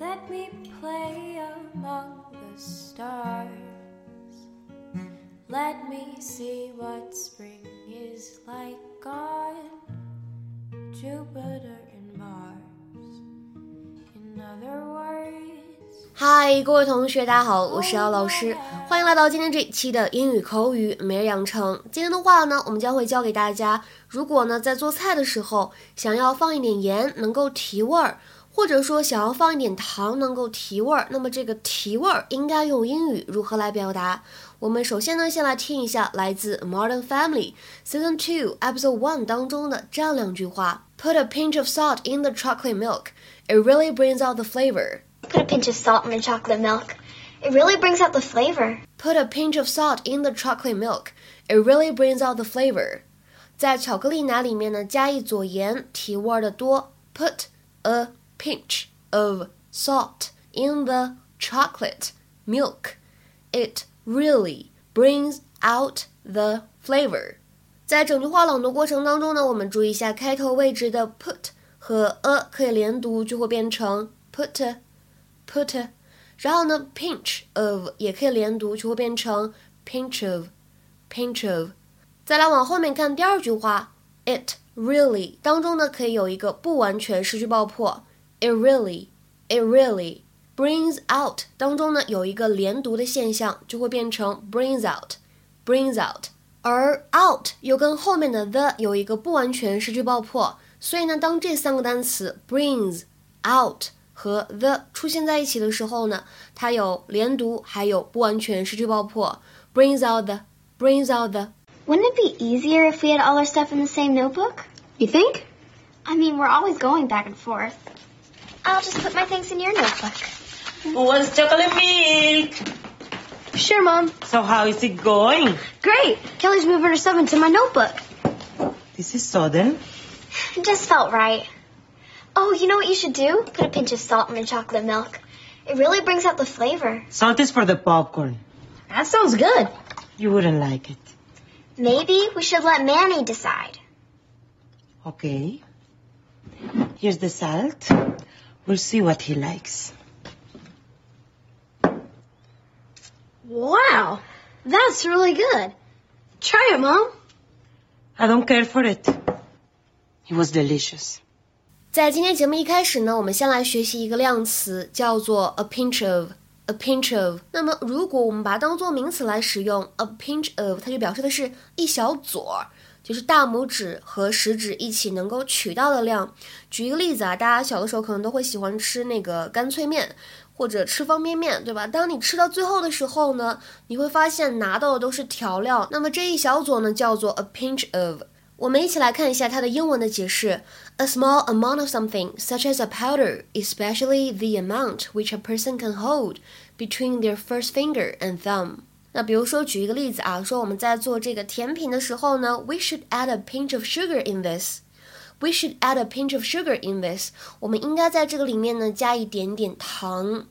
Let me play among the stars. Let me see what spring is like on Jupiter and Mars. In other words, 嗨，各位同学，大家好，我是姚老师，欢迎来到今天这一期的英语口语每日养成。今天的话呢，我们将会教给大家，如果呢在做菜的时候想要放一点盐，能够提味儿，或者说想要放一点糖，能够提味儿，那么这个提味儿应该用英语如何来表达？我们首先呢，先来听一下来自《Modern Family》Season Two Episode One 当中的这样两句话：Put a pinch of salt in the chocolate milk. It really brings out the flavor. Put a pinch of salt in the chocolate milk. It really brings out the flavor. Put a pinch of salt in the chocolate milk. It really brings out the flavor. 在巧克力奶里面呢，加一撮盐，提味儿的多。Put a pinch of salt in the chocolate milk. It really brings out the flavor. 在整句话朗读过程当中呢，我们注意一下开头位置的 put 和 a 可以连读，就会变成 put put。然后呢，pinch of 也可以连读，就会变成 pinch of pinch of。再来往后面看第二句话，it really 当中呢可以有一个不完全失去爆破 ，it really it really。brings out 当中呢有一个连读的现象，就会变成 brings out brings out。而 out 又跟后面的 the 有一个不完全失去爆破，所以呢，当这三个单词 brings out 和 the 出现在一起的时候呢，它有连读，还有不完全失去爆破，brings out the brings out the。 Wouldn't it be easier if we had all our stuff in the same notebook? You think? I mean, we're always going back and forth. I'll just put my things in your notebook. Who wants chocolate milk? Sure, Mom. So how is it going? Great. Kelly's moving her stuff into my notebook. This is sudden. It just felt right. Oh, you know what you should do? Put a pinch of salt in the chocolate milk. It really brings out the flavor. Salt is for the popcorn. That sounds good. You wouldn't like it. Maybe we should let Manny decide. Okay. Here's the salt. We'll see what he likes. Wow, that's really good. Try it, Mom. I don't care for it. It was delicious. 在今天节目一开始呢，我们先来学习一个量词，叫做 a pinch of。a pinch of。那么，如果我们把它当做名词来使用，a pinch of，它就表示的是一小撮儿， 就是大拇指和食指一起能够取到的量。举一个例子啊，大家小的时候可能都会喜欢吃那个干脆面，或者吃方便面，对吧？当你吃到最后的时候呢，你会发现拿到的都是调料，那么这一小撮呢，叫做 a pinch of。我们一起来看一下它的英文的解释：a small amount of something, such as a powder, especially the amount which a person can hold between their first finger and thumb。那比如说，举一个例子啊，说我们在做这个甜品的时候呢，we should add a pinch of sugar in this。We should add a pinch of sugar in this。我们应该在这个里面呢加一点点糖。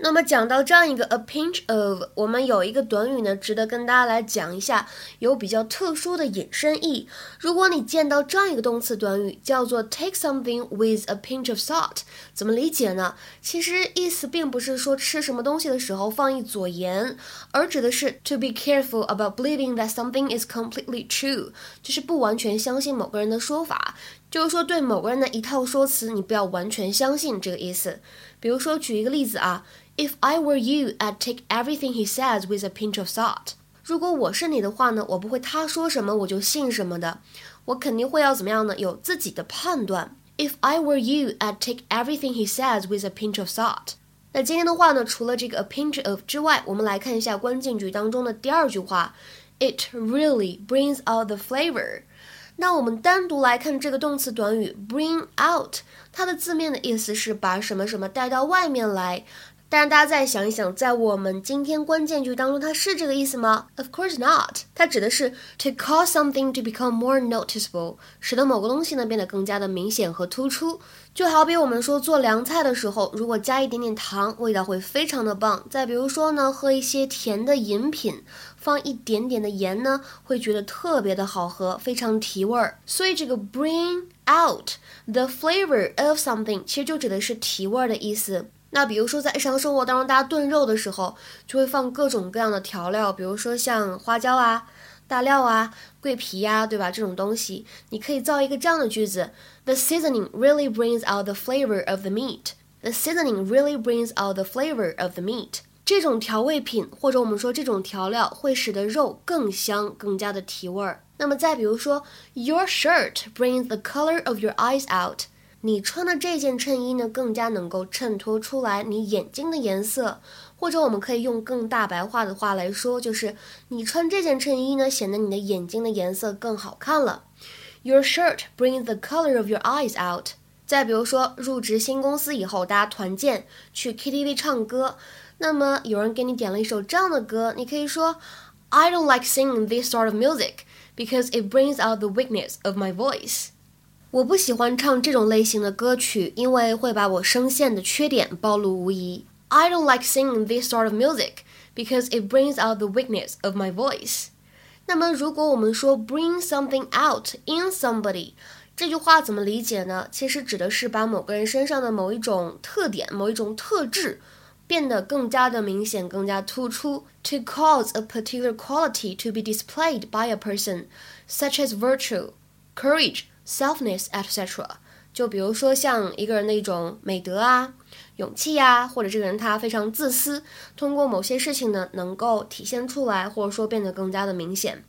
那么讲到这样一个 a pinch of，我们有一个短语呢，值得跟大家来讲一下，有比较特殊的引申义。如果你见到这样一个动词短语，叫做 take something with a pinch of salt，怎么理解呢？其实意思并不是说吃什么东西的时候放一撮盐，而指的是 to be careful about believing that something is completely true，就是不完全相信某个人的说法。就是说，对某个人的一套说辞，你不要完全相信这个意思。比如说，举一个例子啊，If I were you, I'd take everything he says with a pinch of salt。如果我是你的话呢，我不会他说什么我就信什么的，我肯定会要怎么样呢？有自己的判断。If I were you, I'd take everything he says with a pinch of salt。那今天的话呢，除了这个 a pinch of 之外，我们来看一下关键句当中的第二句话，It really brings out the flavor。那我们单独来看这个动词短语 bring out，它的字面的意思是把什么什么带到外面来。但是大家再想一想，在我们今天关键句当中，它是这个意思吗？Of course not，它指的是 to cause something to become more noticeable，使得某个东西呢变得更加的明显和突出。就好比我们说做凉菜的时候，如果加一点点糖，味道会非常的棒。再比如说呢，喝一些甜的饮品，放一点点的盐呢，会觉得特别的好喝，非常提味儿。所以这个 bring out the flavor of something 其实就指的是提味儿的意思。那比如说在日常生活当中，大家炖肉的时候就会放各种各样的调料，比如说像花椒啊、大料啊、桂皮呀，对吧？这种东西，你可以造一个这样的句子：The seasoning really brings out the flavor of the meat. The seasoning really brings out the flavor of the meat. 这种调味品或者我们说这种调料会使得肉更香，更加的提味儿。那么再比如说，Your shirt brings the color of your eyes out。你穿的这件衬衣呢，更加能够衬托出来你眼睛的颜色。或者我们可以用更大白话的话来说，就是你穿这件衬衣呢，显得你的眼睛的颜色更好看了。Your shirt brings the color of your eyes out。再比如说，入职新公司以后，大家团建去 KTV 唱歌。那么有人给你点了一首这样的歌，你可以说，I don't like singing this sort of music because it brings out the weakness of my voice。我不喜欢唱这种类型的歌曲，因为会把我声线的缺点暴露无遗。I don't like singing this sort of music because it brings out the weakness of my voice。那么如果我们说 bring something out in somebody，这句话怎么理解呢？其实指的是把某个人身上的某一种特点、某一种特质。变得更加的明显，更加突出。To cause a particular quality to be displayed by a person, such as virtue, courage, selfness, etc. 就比如说像一个人的一种美德啊、勇气呀，或者这个人他非常自私，通过某些事情呢，能够体现出来，或者说变得更加的明显。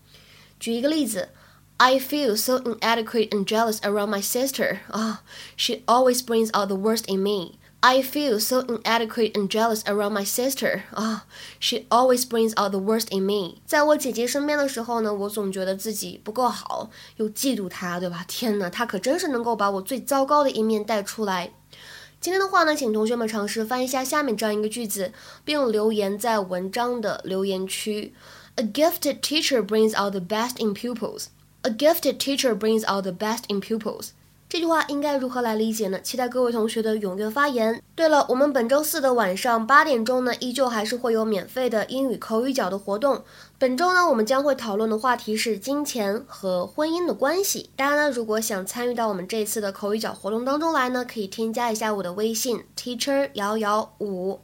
举一个例子，I feel so inadequate and jealous around my sister. 啊，She always brings out the worst in me. I feel so inadequate and jealous around my sister. 啊，She always brings out the worst in me. 在我姐姐身边的时候呢，我总觉得自己不够好，又嫉妒她，对吧？天哪，她可真是能够把我最糟糕的一面带出来。今天的话呢，请同学们尝试翻译一下下面这样一个句子，并留言在文章的留言区。A gifted teacher brings out the best in pupils. A gifted teacher brings out the best in pupils. 这句话应该如何来理解呢？期待各位同学的踊跃发言。对了，我们本周四的晚上八点钟呢，依旧还是会有免费的英语口语角的活动。本周呢，我们将会讨论的话题是金钱和婚姻的关系。大家呢，如果想参与到我们这次的口语角活动当中来呢，可以添加一下我的微信 teacher 幺幺五，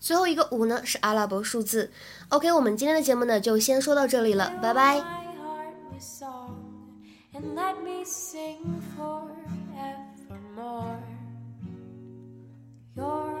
最后一个五呢是阿拉伯数字。OK，我们今天的节目呢就先说到这里了，拜拜。and let me sing forevermore. Your